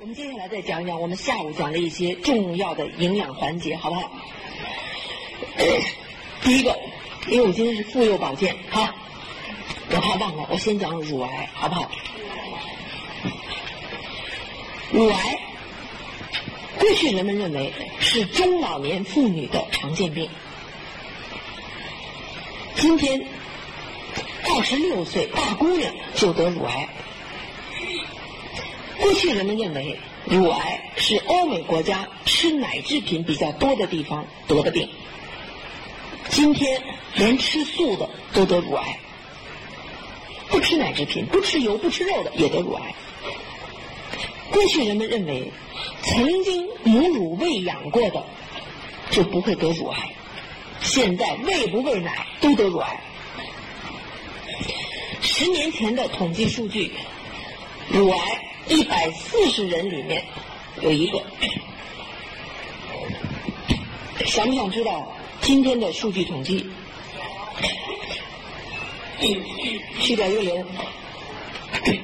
我们接下来再讲一讲我们下午讲的一些重要的营养环节，好不好？第一个，因为我今天是妇幼保健，好，我怕忘了，我先讲乳癌，好不好？乳癌，过去人们认为是中老年妇女的常见病，今天二十六岁大姑娘就得乳癌。过去人们认为乳癌是欧美国家吃奶制品比较多的地方得的病，今天连吃素的都得乳癌，不吃奶制品、不吃油、不吃肉的也得乳癌。过去人们认为曾经母乳喂养过的就不会得乳癌，现在喂不喂奶都得乳癌。十年前的统计数据，乳癌。一百四十人里面有一个，想不想知道今天的数据统计？去掉一个零，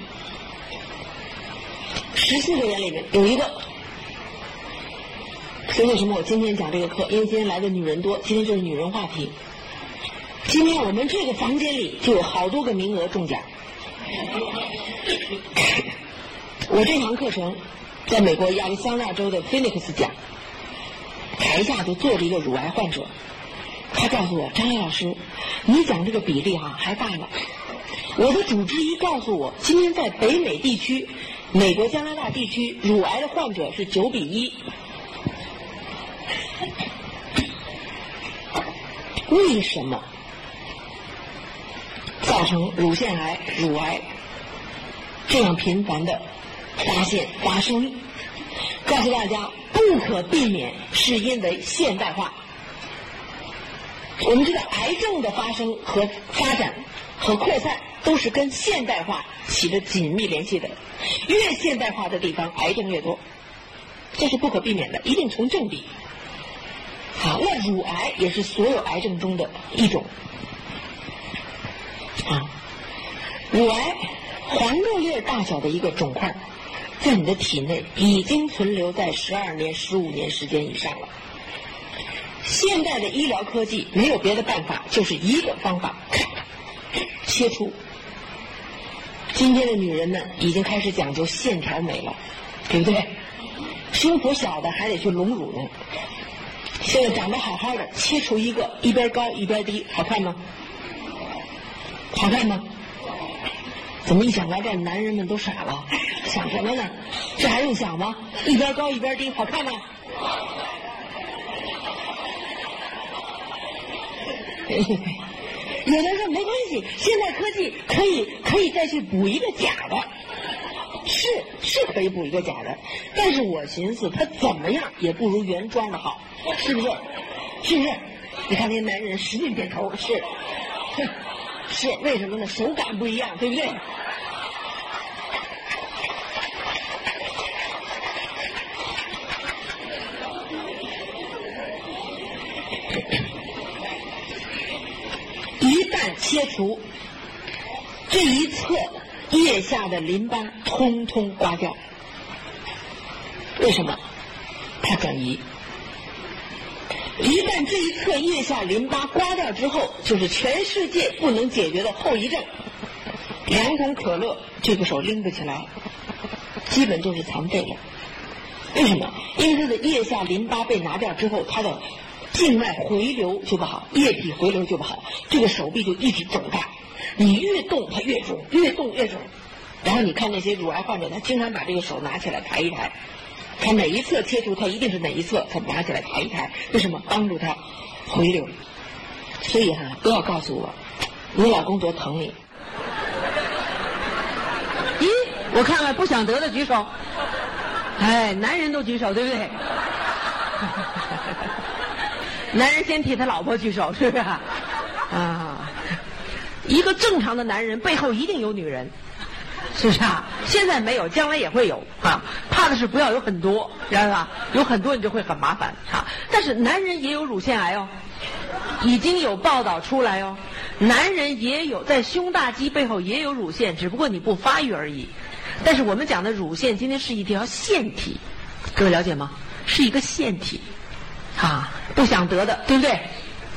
十四个人里面有一个。所以为什么我今天讲这个课？因为今天来的女人多，今天就是女人话题。今天我们这个房间里就有好多个名额中奖。我这堂课程在美国亚利桑那州的 Phoenix 讲，台下就坐着一个乳癌患者，他告诉我张岩老师，你讲这个比例哈还大呢。我的主治医告诉我，今天在北美地区，美国加拿大地区乳癌的患者是九比一。为什么造成乳腺癌、乳癌这样频繁的？发现发生，告诉大家不可避免，是因为现代化。我们知道，癌症的发生和发展和扩散都是跟现代化起着紧密联系的。越现代化的地方，癌症越多，这是不可避免的，一定成正比。好，那乳癌也是所有癌症中的一种。啊，乳癌黄豆粒大小的一个肿块。在你的体内已经存留在十二年、十五年时间以上了。现代的医疗科技没有别的办法，就是一个方法，切除。今天的女人们已经开始讲究线条美了，对不对？胸脯小的还得去隆乳呢。现在长得好好的，切除一个，一边高一边低，好看吗？好看吗？怎么一想来这，男人们都傻了？想什么呢？这还用想吗？一边高一边低，好看吗？有的说没关系，现代科技可以可以再去补一个假的，是是可以补一个假的，但是我寻思他怎么样也不如原装的好，是不是？是不是？你看那些男人使劲点头，是。是为什么呢？手感不一样，对不对？一旦切除，这一侧腋下的淋巴通通刮掉。为什么？怕转移。一旦这一侧腋下淋巴刮掉之后，就是全世界不能解决的后遗症。两桶可乐，这个手拎不起来，基本就是残废了。为什么？因为他的腋下淋巴被拿掉之后，他的静脉回流就不好，液体回流就不好，这个手臂就一直肿大。你越动它越肿，越动越肿。然后你看那些乳癌患者，他经常把这个手拿起来抬一抬。他哪一侧切除，他一定是哪一侧，他拿起来抬一抬，为什么？帮助他回流。所以哈，不要告诉我，你老公多疼你。咦，我看看不想得的举手。哎，男人都举手，对不对？男人先替他老婆举手，是不是？啊，一个正常的男人背后一定有女人。是不是啊？现在没有，将来也会有啊。怕的是不要有很多，知道吧？有很多你就会很麻烦啊。但是男人也有乳腺癌哦，已经有报道出来哦。男人也有在胸大肌背后也有乳腺，只不过你不发育而已。但是我们讲的乳腺今天是一条腺体，各位了解吗？是一个腺体，啊，不想得的，对不对？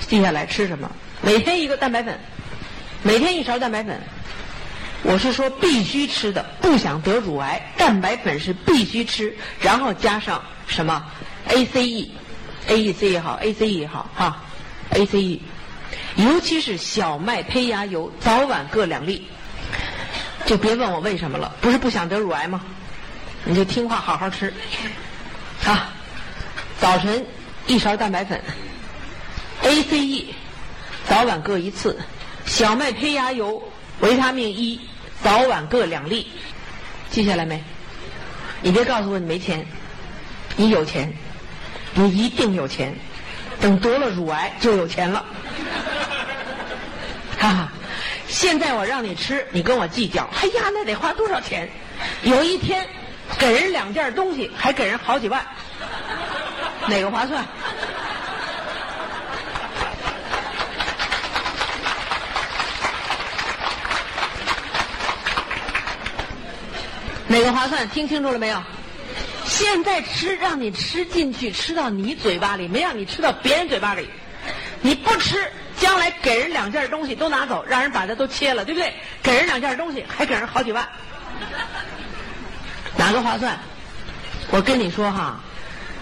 接下来吃什么？每天一个蛋白粉，每天一勺蛋白粉。我是说必须吃的，不想得乳癌，蛋白粉是必须吃，然后加上什么 ACE，AEC 也好，ACE 也好，哈，ACE，尤其是小麦胚芽油，早晚各两粒。就别问我为什么了，不是不想得乳癌吗？你就听话好好吃，啊，早晨一勺蛋白粉，ACE，早晚各一次，小麦胚芽油。维他命 E，早晚各两粒，记下来没？你别告诉我你没钱，你有钱，你一定有钱，等得了乳癌就有钱了。哈哈，现在我让你吃，你跟我计较，哎呀，那得花多少钱？有一天给人两件东西，还给人好几万，哪个划算？哪个划算？听清楚了没有？现在吃，让你吃进去，吃到你嘴巴里，没让你吃到别人嘴巴里。你不吃，将来给人两件东西都拿走，让人把它都切了，对不对？给人两件东西，还给人好几万，哪个划算？我跟你说哈，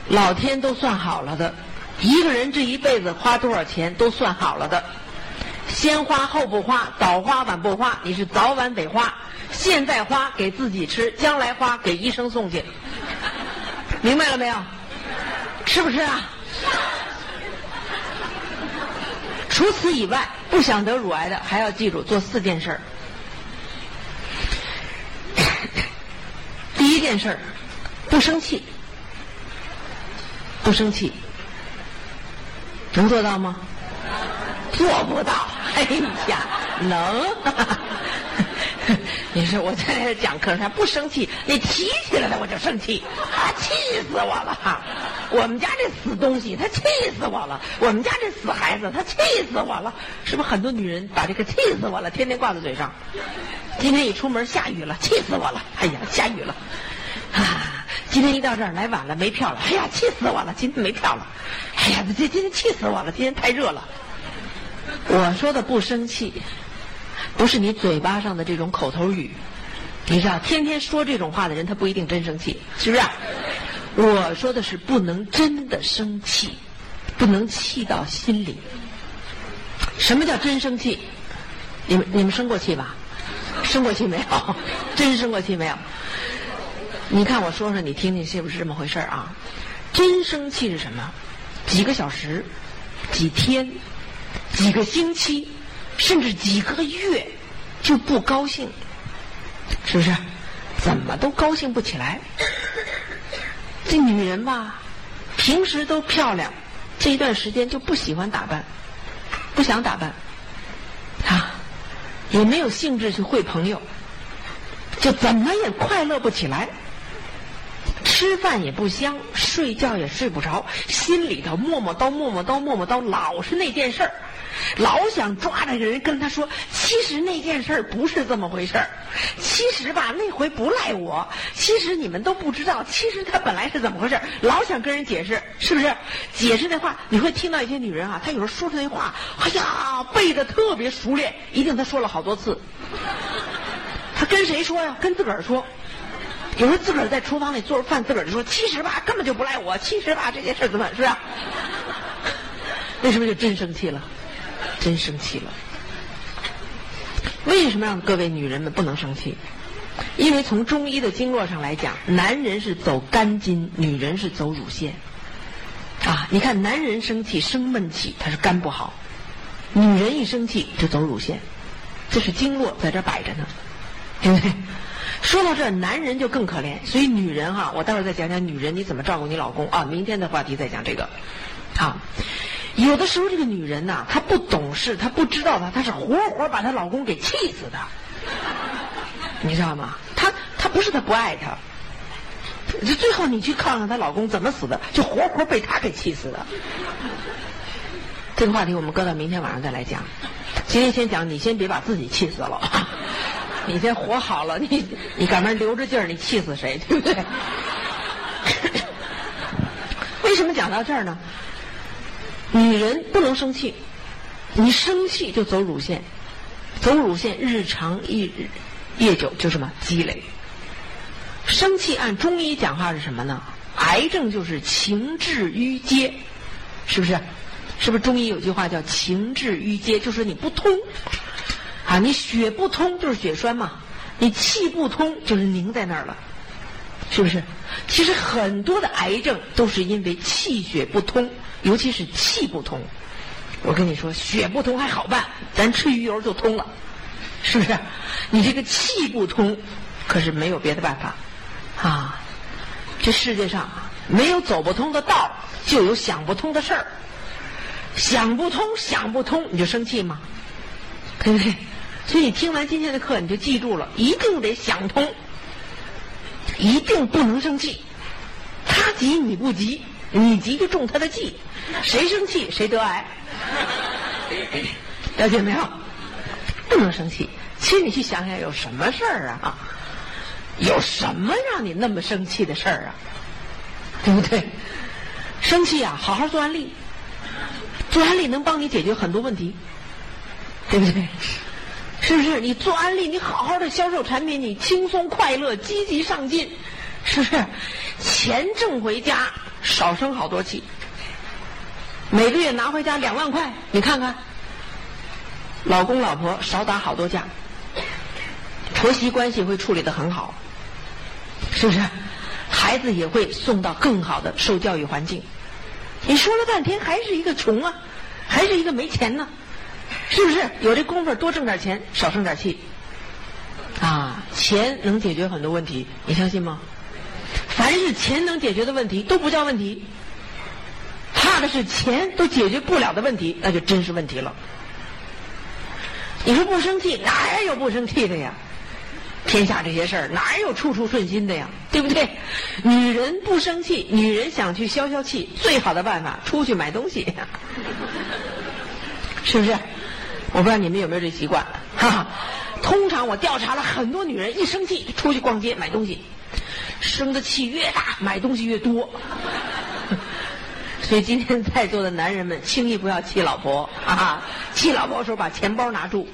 老天都算好了的，一个人这一辈子花多少钱都算好了的。先花后不花，早花晚不花，你是早晚得花。现在花给自己吃，将来花给医生送去。明白了没有？吃不吃啊？除此以外，不想得乳癌的，还要记住做四件事儿。第一件事儿，不生气，不生气，能做到吗？做不到。哎呀，能！你说我在讲课上不生气，你提起来了我就生气，啊，气死我了！我们家这死东西，他气死我了！我们家这死孩子，他气死我了！是不是很多女人把这个气死我了天天挂在嘴上？今天一出门下雨了，气死我了！哎呀，下雨了！啊，今天一到这儿来晚了没票了，哎呀，气死我了！今天没票了，哎呀，这今天气死我了！今天太热了。我说的不生气，不是你嘴巴上的这种口头语，你知道，天天说这种话的人，他不一定真生气，是不是？我说的是不能真的生气，不能气到心里。什么叫真生气？你们你们生过气吧？生过气没有？真生过气没有？你看我说说，你听听是不是这么回事啊？真生气是什么？几个小时，几天？几个星期，甚至几个月，就不高兴，是不是？怎么都高兴不起来。这女人吧，平时都漂亮，这一段时间就不喜欢打扮，不想打扮，啊，也没有兴致去会朋友，就怎么也快乐不起来。吃饭也不香，睡觉也睡不着，心里头磨磨叨磨磨叨磨磨叨，老是那件事儿。老想抓着个人跟他说，其实那件事儿不是这么回事儿。其实吧，那回不赖我。其实你们都不知道，其实他本来是怎么回事老想跟人解释，是不是？解释那话，你会听到一些女人啊，她有时候说出那话，哎呀，背的特别熟练，一定她说了好多次。她跟谁说呀？跟自个儿说。有时候自个儿在厨房里做着饭，自个儿就说，其实吧，根本就不赖我。其实吧，这件事怎么是啊？为什么就真生气了？真生气了！为什么让各位女人们不能生气？因为从中医的经络上来讲，男人是走肝经，女人是走乳腺。啊，你看男人生气生闷气，他是肝不好；女人一生气就走乳腺，这是经络在这摆着呢，对不对？说到这，男人就更可怜，所以女人哈，我待会儿再讲讲女人你怎么照顾你老公啊。明天的话题再讲这个，啊。有的时候，这个女人呐，她不懂事，她不知道她，她是活活把她老公给气死的，你知道吗？她她不是她不爱他，就最后你去看看她老公怎么死的，就活活被她给气死的。这个话题我们搁到明天晚上再来讲，今天先讲，你先别把自己气死了。你这活好了，你你干嘛留着劲儿？你气死谁？对不对？为什么讲到这儿呢？女人不能生气，你生气就走乳腺，走乳腺日长一日夜久就什么积累。生气按中医讲话是什么呢？癌症就是情志淤结，是不是？是不是中医有句话叫情志淤结，就是你不通啊，你血不通就是血栓嘛，你气不通就是凝在那儿了，是不是？其实很多的癌症都是因为气血不通，尤其是气不通。我跟你说，血不通还好办，咱吃鱼油就通了，是不是？你这个气不通，可是没有别的办法啊。这世界上没有走不通的道，就有想不通的事儿。想不通，想不通，你就生气吗？对不对？所以你听完今天的课，你就记住了，一定得想通，一定不能生气。他急你不急，你急就中他的计，谁生气谁得癌。了解没有？不能生气。其实你去想想，有什么事儿啊？有什么让你那么生气的事儿啊？对不对？生气啊，好好做安利。做安利能帮你解决很多问题，对不对？是不是？你做安利，你好好的销售产品，你轻松快乐、积极上进，是不是？钱挣回家少生好多气，每个月拿回家两万块，你看看，老公老婆少打好多架，婆媳关系会处理的很好，是不是？孩子也会送到更好的受教育环境。你说了半天还是一个穷啊，还是一个没钱呢，是不是？有这功夫多挣点钱，少生点气，啊，钱能解决很多问题，你相信吗？凡是钱能解决的问题都不叫问题，怕的是钱都解决不了的问题，那就真是问题了。你说不生气，哪有不生气的呀？天下这些事儿哪有处处顺心的呀？对不对？女人不生气，女人想去消消气，最好的办法出去买东西，是不是？我不知道你们有没有这习惯。哈哈，通常我调查了很多女人，一生气出去逛街买东西，生的气越大，买东西越多。所以今天在座的男人们，轻易不要气老婆啊！气老婆的时候把钱包拿住。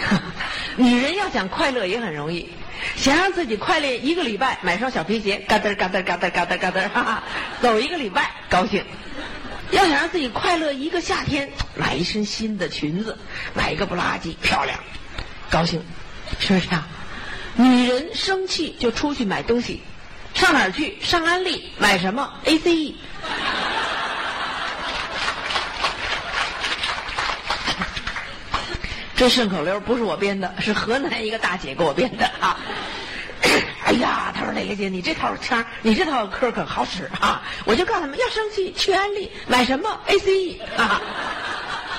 女人要想快乐也很容易，想让自己快乐一个礼拜，买双小皮鞋，嘎噔嘎噔嘎噔嘎噔嘎噔，哈哈，走一个礼拜高兴。要想让自己快乐一个夏天，买一身新的裙子，买一个不拉几漂亮，高兴，是不是啊？女人生气就出去买东西，上哪儿去？上安利买什么？ACE。这顺口溜不是我编的，是河南一个大姐给我编的啊！哎呀，说哪个姐，你这套腔，你这套嗑可好使啊！我就告诉他们，要生气去安利买什么 ACE 啊？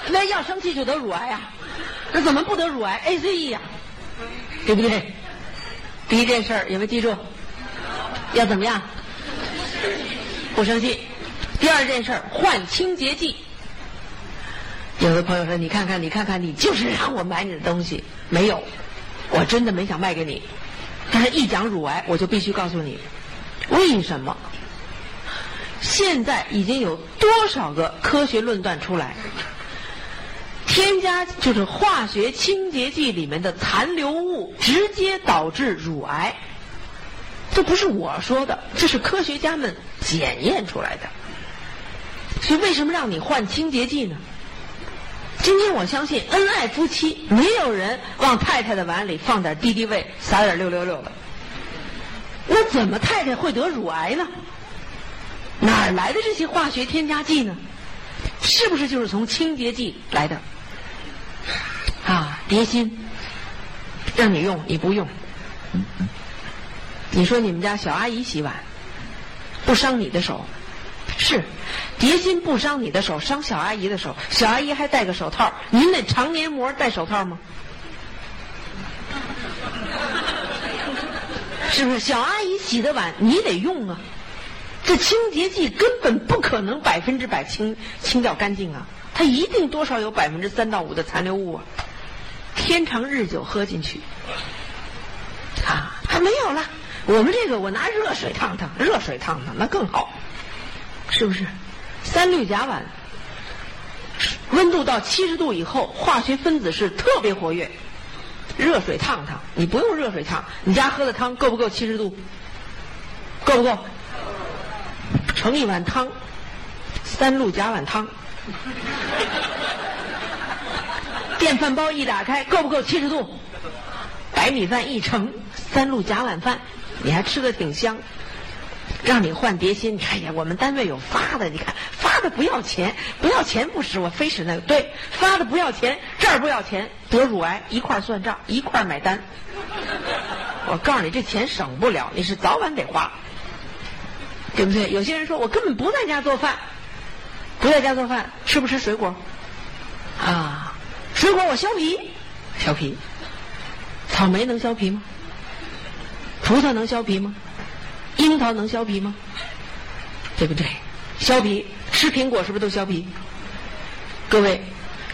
那要生气就得乳癌啊？那怎么不得乳癌？ACE 呀，对不对？第一件事有没有记住？要怎么样？不生气。第二件事换清洁剂。有的朋友说：“你看看，你看看，你就是让我买你的东西。没有，我真的没想卖给你。但是一讲乳癌，我就必须告诉你，为什么？现在已经有多少个科学论断出来？添加就是化学清洁剂里面的残留物，直接导致乳癌。这不是我说的，这是科学家们检验出来的。所以，为什么让你换清洁剂呢？”今天我相信恩爱夫妻没有人往太太的碗里放点敌敌畏，撒点六六六的。那怎么太太会得乳癌呢？哪儿来的这些化学添加剂呢？是不是就是从清洁剂来的？啊，蝶心，让你用你不用。你说你们家小阿姨洗碗不伤你的手？是，蝶心不伤你的手，伤小阿姨的手。小阿姨还戴个手套，您那肠黏膜戴手套吗？是不是？小阿姨洗的碗你得用啊，这清洁剂根本不可能百分之百清清掉干净啊，它一定多少有百分之三到五的残留物啊。天长日久喝进去。啊，还没有了。我们这个我拿热水烫烫，热水烫烫那更好，是不是？三氯甲烷，温度到七十度以后，化学分子是特别活跃。热水烫烫，你不用热水烫，你家喝的汤够不够七十度？够不够？盛一碗汤，三氯甲烷汤。电饭煲一打开，够不够七十度？白米饭一盛，三氯甲烷饭，你还吃的挺香。让你换碟芯，哎呀，我们单位有发的，你看发的不要钱，不要钱不使，我非使那个。对，发的不要钱，这儿不要钱，得乳癌一块算账，一块买单。我告诉你，这钱省不了，你是早晚得花，对不对？有些人说我根本不在家做饭，不在家做饭，吃不吃水果？啊，水果我削皮，削皮。草莓能削皮吗？葡萄能削皮吗？樱桃能削皮吗？对不对？削皮吃苹果是不是都削皮？各位，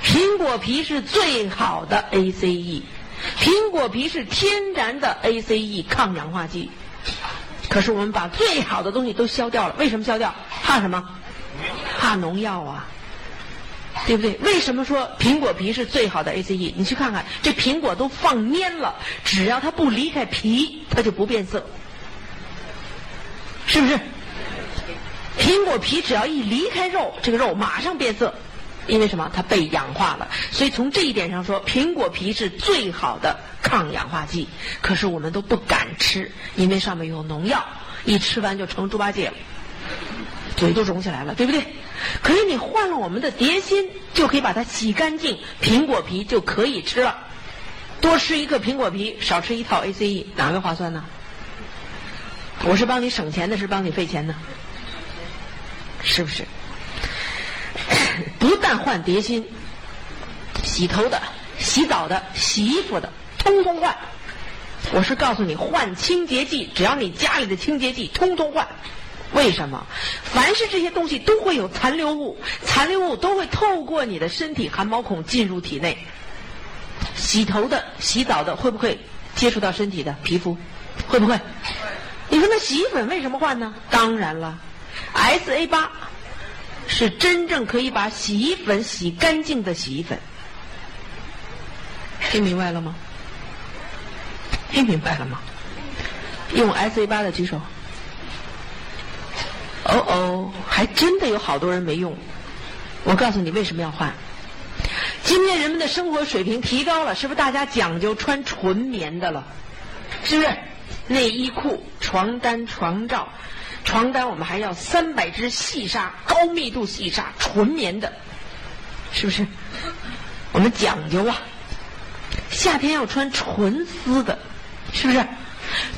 苹果皮是最好的 ACE，苹果皮是天然的 ACE 抗氧化剂。可是我们把最好的东西都削掉了，为什么削掉？怕什么？怕农药啊！对不对？为什么说苹果皮是最好的 ACE？你去看看，这苹果都放蔫了，只要它不离开皮，它就不变色。是不是？苹果皮只要一离开肉，这个肉马上变色，因为什么？它被氧化了。所以从这一点上说，苹果皮是最好的抗氧化剂。可是我们都不敢吃，因为上面有农药，一吃完就成猪八戒了，嘴都肿起来了，对不对？可是你换了我们的碟心，就可以把它洗干净，苹果皮就可以吃了。多吃一个苹果皮，少吃一套 ACE，哪个划算呢？我是帮你省钱的，是帮你费钱呢，是不是？不但换碟芯，洗头的、洗澡的、洗衣服的，通通换。我是告诉你，换清洁剂，只要你家里的清洁剂，通通换。为什么？凡是这些东西都会有残留物，残留物都会透过你的身体汗毛孔进入体内。洗头的、洗澡的，会不会接触到身体的皮肤？会不会？你说那洗衣粉为什么换呢？当然了，S A 八是真正可以把洗衣粉洗干净的洗衣粉。听明白了吗？听明白了吗？用 S A 八的举手。哦哦，还真的有好多人没用。我告诉你为什么要换。今天人们的生活水平提高了，是不是大家讲究穿纯棉的了？是不是？内衣裤、床单、床罩，床单我们还要三百支细纱，高密度细纱，纯棉的，是不是？我们讲究啊。夏天要穿纯丝的，是不是？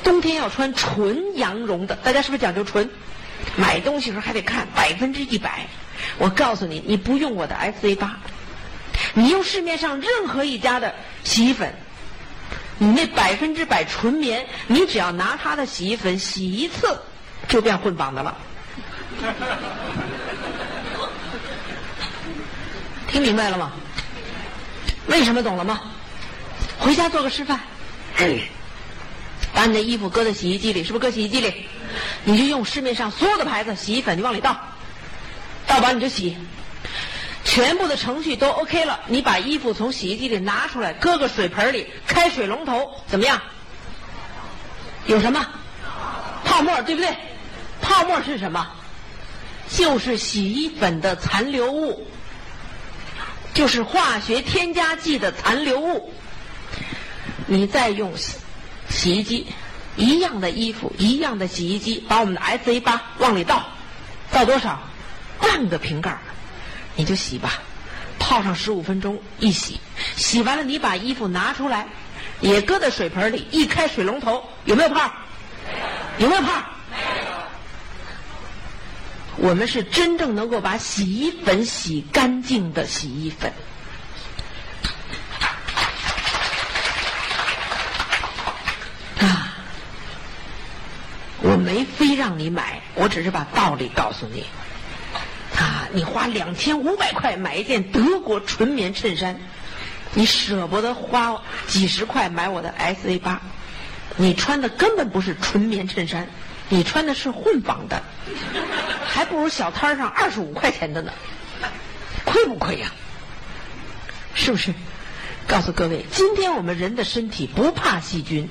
冬天要穿纯羊绒的，大家是不是讲究纯？买东西时候还得看百分之一百。我告诉你，你不用我的 S A 八，你用市面上任何一家的洗衣粉。你那百分之百纯棉，你只要拿它的洗衣粉洗一次，就变混纺的了。听明白了吗？为什么懂了吗？回家做个示范。把你的衣服搁在洗衣机里，是不是搁洗衣机里？你就用市面上所有的牌子洗衣粉，你往里倒，倒完你就洗。全部的程序都 OK 了，你把衣服从洗衣机里拿出来，搁个水盆里，开水龙头，怎么样？有什么？泡沫，对不对？泡沫是什么？就是洗衣粉的残留物，就是化学添加剂的残留物。你再用洗衣机，一样的衣服，一样的洗衣机，把我们的 S A 八往里倒，倒多少？半个瓶盖。你就洗吧，泡上十五分钟，一洗，洗完了你把衣服拿出来，也搁在水盆里，一开水龙头，有没有泡？有没有泡？我们是真正能够把洗衣粉洗干净的洗衣粉。啊，我没非让你买，我只是把道理告诉你。你花两千五百块买一件德国纯棉衬衫，你舍不得花几十块买我的 S A 八，你穿的根本不是纯棉衬衫，你穿的是混纺的，还不如小摊上二十五块钱的呢，亏不亏呀？是不是？告诉各位，今天我们人的身体不怕细菌，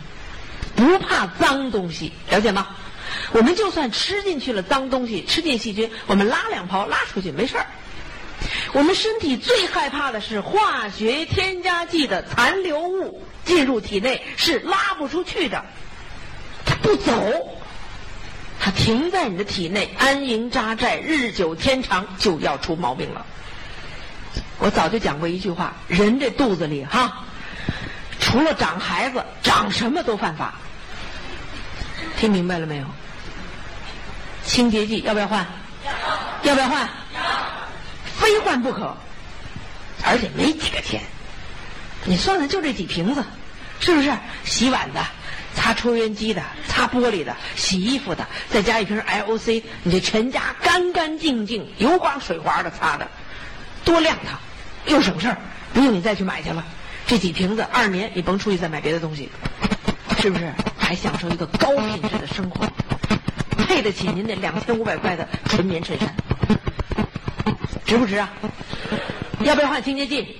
不怕脏东西，了解吗？我们就算吃进去了脏东西，吃进细菌，我们拉两泡拉出去没事儿。我们身体最害怕的是化学添加剂的残留物进入体内是拉不出去的，它不走，它停在你的体内安营扎寨，日久天长就要出毛病了。我早就讲过一句话：人这肚子里哈，除了长孩子，长什么都犯法。听明白了没有？清洁剂要不要换？要不要换？要非换不可，而且没几个钱。你算算，就这几瓶子，是不是？洗碗的、擦抽烟机的、擦玻璃的、洗衣服的，再加一瓶 LOC，你这全家干干净净、油光水滑的擦的，多亮堂，又省事儿，不用你再去买去了。这几瓶子，二年你甭出去再买别的东西，是不是？还享受一个高品质的生活，配得起您那两千五百块的纯棉衬衫。值不值啊？要不要换清洁剂？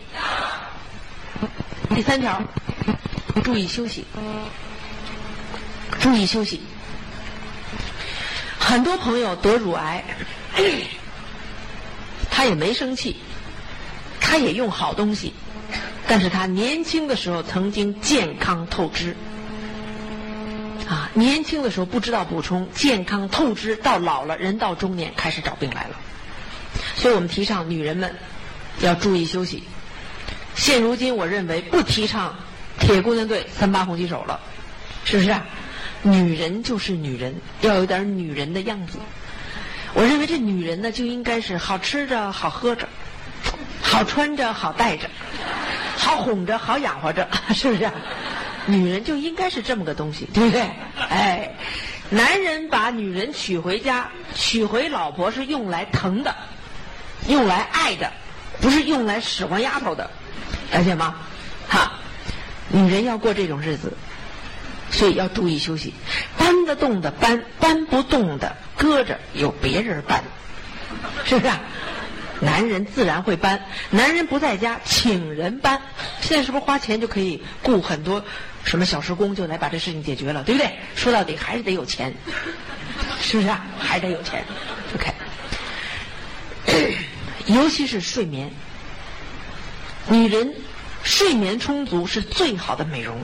第三条，注意休息，注意休息。很多朋友得乳癌，他也没生气，他也用好东西，但是他年轻的时候曾经健康透支。年轻的时候不知道补充，健康透支，到老了人到中年开始找病来了。所以我们提倡女人们要注意休息。现如今，我认为不提倡铁姑娘队三八红旗手了，是不是？女人就是女人，要有点女人的样子。我认为这女人呢，就应该是好吃着、好喝着、好穿着、好带着、好哄着、好养活着，是不是？女人就应该是这么个东西，对不对？哎，男人把女人娶回家、娶回老婆是用来疼的。用来爱的，不是用来使唤丫头的，了解吗？哈，女人要过这种日子，所以要注意休息。搬得动的搬，搬不动的搁着，有别人搬，是不是？男人自然会搬，男人不在家，请人搬。现在是不是花钱就可以雇很多什么小时工，就来把这事情解决了，对不对？说到底还是得有钱，是不是啊？还得有钱。OK。尤其是睡眠，女人睡眠充足是最好的美容，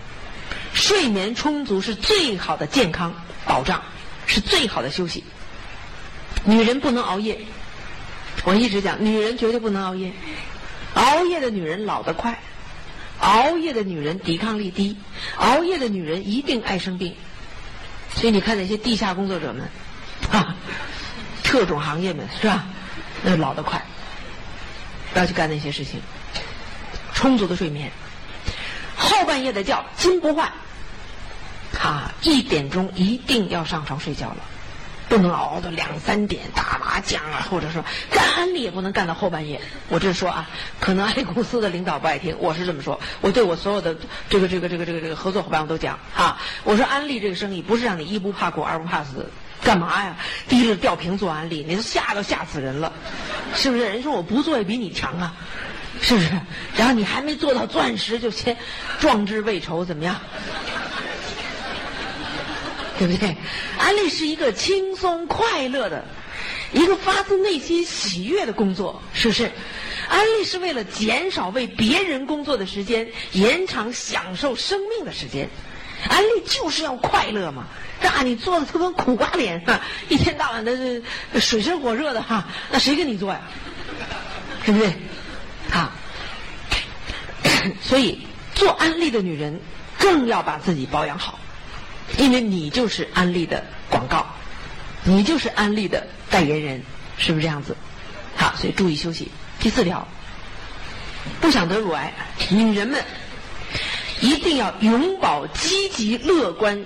睡眠充足是最好的健康保障，是最好的休息。女人不能熬夜，我一直讲，女人绝对不能熬夜，熬夜的女人老得快，熬夜的女人抵抗力低，熬夜的女人一定爱生病。所以你看那些地下工作者们，啊，特种行业们是吧？那老得快。不要去干那些事情。充足的睡眠，后半夜的觉金不换。啊，一点钟一定要上床睡觉了，不能熬到两三点打麻将啊，或者说干安利也不能干到后半夜。我这说啊，可能安利公司的领导不爱听，我是这么说。我对我所有的这个这个这个这个这个合作伙伴我都讲啊，我说安利这个生意不是让你一不怕苦二不怕死。干嘛呀？提着吊瓶做安利，你都吓都吓死人了，是不是？人说我不做也比你强啊，是不是？然后你还没做到钻石，就先壮志未酬，怎么样？对不对？安利是一个轻松快乐的，一个发自内心喜悦的工作，是不是？安利是为了减少为别人工作的时间，延长享受生命的时间。安利就是要快乐嘛。让你做的特别苦瓜脸，哈一天到晚的水深火热的哈，那谁跟你做呀？对不对？啊，所以做安利的女人更要把自己保养好，因为你就是安利的广告，你就是安利的代言人，是不是这样子？好，所以注意休息。第四条，不想得乳癌，女人们一定要永葆积极乐观。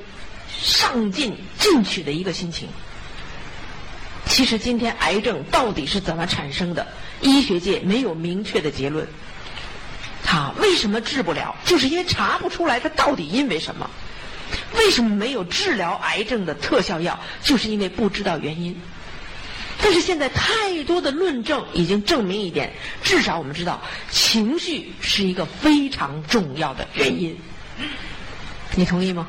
上进进取的一个心情。其实今天癌症到底是怎么产生的？医学界没有明确的结论。哈，为什么治不了？就是因为查不出来它到底因为什么。为什么没有治疗癌症的特效药？就是因为不知道原因。但是现在太多的论证已经证明一点，至少我们知道情绪是一个非常重要的原因。你同意吗？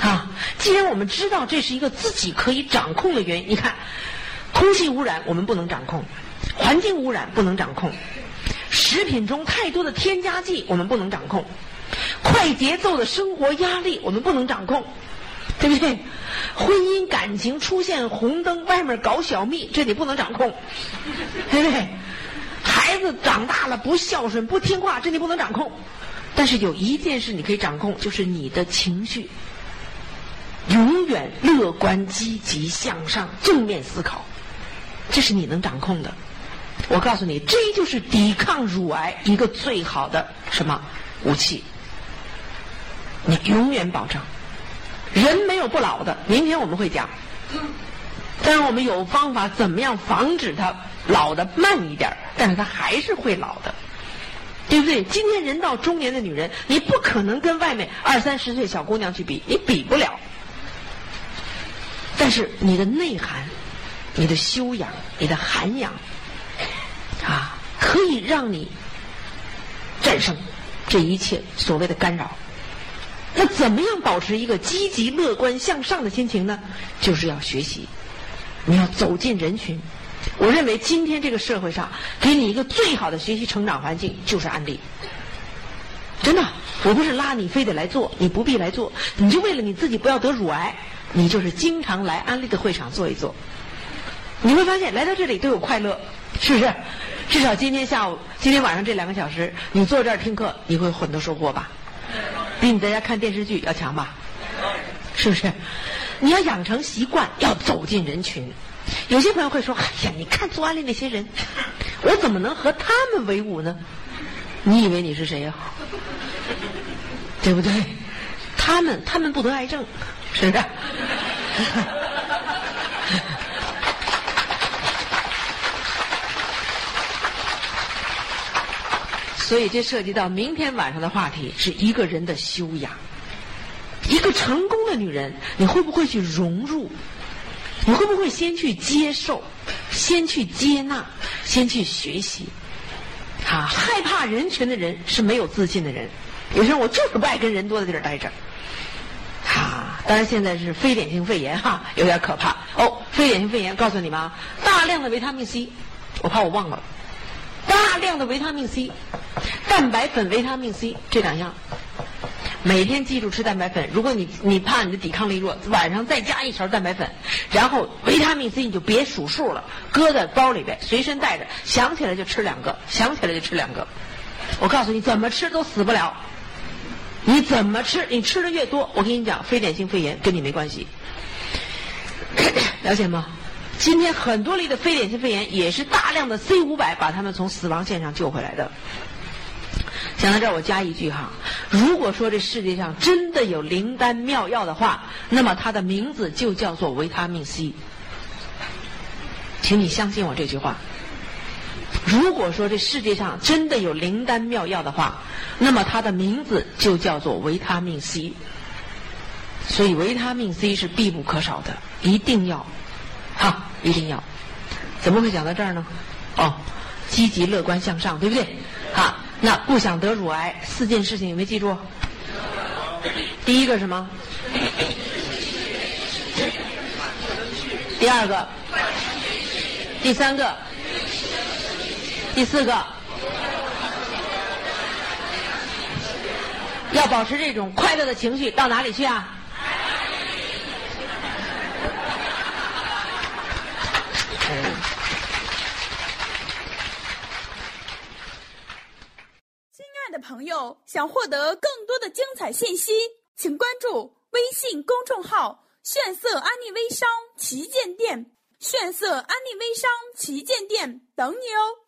啊，既然我们知道这是一个自己可以掌控的原因，你看，空气污染我们不能掌控，环境污染不能掌控，食品中太多的添加剂我们不能掌控。快节奏的生活压力，我们不能掌控，对不对？婚姻感情出现红灯，外面搞小蜜，这你不能掌控，对不对？孩子长大了不孝顺、不听话，这你不能掌控。但是有一件事你可以掌控，就是你的情绪，永远乐观、积极向上、正面思考，这是你能掌控的。我告诉你，这就是抵抗乳癌一个最好的什么武器。你永远保证，人没有不老的。明天我们会讲，但是我们有方法，怎么样防止他老的慢一点？但是他还是会老的，对不对？今天人到中年的女人，你不可能跟外面二三十岁小姑娘去比，你比不了。但是你的内涵、你的修养、你的涵养，啊，可以让你战胜这一切所谓的干扰。那怎么样保持一个积极乐观向上的心情呢？就是要学习，你要走进人群。我认为今天这个社会上给你一个最好的学习成长环境就是安利。真的，我不是拉你非得来做，你不必来做，你就为了你自己不要得乳癌，你就是经常来安利的会场坐一坐。你会发现来到这里都有快乐，是不是？至少今天下午、今天晚上这两个小时，你坐这儿听课，你会有很多收获吧？比你在家看电视剧要强吧？是不是？你要养成习惯，要走进人群。有些朋友会说：“哎呀，你看做安利那些人，我怎么能和他们为伍呢？”你以为你是谁呀？对不对？他们他们不得癌症，是不是？所以这涉及到明天晚上的话题，是一个人的修养。一个成功的女人，你会不会去融入？你会不会先去接受，先去接纳，先去学习？啊，害怕人群的人是没有自信的人。有些人我就是不爱跟人多的地儿待着。哈，当然现在是非典型肺炎哈，有点可怕。哦，非典型肺炎，告诉你们啊，大量的维他命 C，我怕我忘了。大量的维他命 C，蛋白粉、维他命 C 这两样，每天记住吃蛋白粉。如果你你怕你的抵抗力弱，晚上再加一勺蛋白粉，然后维他命 C 你就别数数了，搁在包里边随身带着，想起来就吃两个，想起来就吃两个。我告诉你，怎么吃都死不了。你怎么吃，你吃的越多，我跟你讲，非典型肺炎跟你没关系，了解吗？今天很多例的非典型肺炎也是大量的 C 五百把他们从死亡线上救回来的。讲到这儿，我加一句哈，如果说这世界上真的有灵丹妙药的话，那么它的名字就叫做维他命 C。请你相信我这句话。如果说这世界上真的有灵丹妙药的话，那么它的名字就叫做维他命 C。所以维他命 C 是必不可少的，一定要。哈，一定要。怎么会讲到这儿呢？哦，积极乐观向上，对不对？好，那不想得乳癌，四件事情有没有记住？第一个什么？第二个？第三个？第四个？要保持这种快乐的情绪，到哪里去啊？朋友想获得更多的精彩信息，请关注微信公众号“炫色安利微商旗舰店”，炫色安利微商旗舰店等你哦。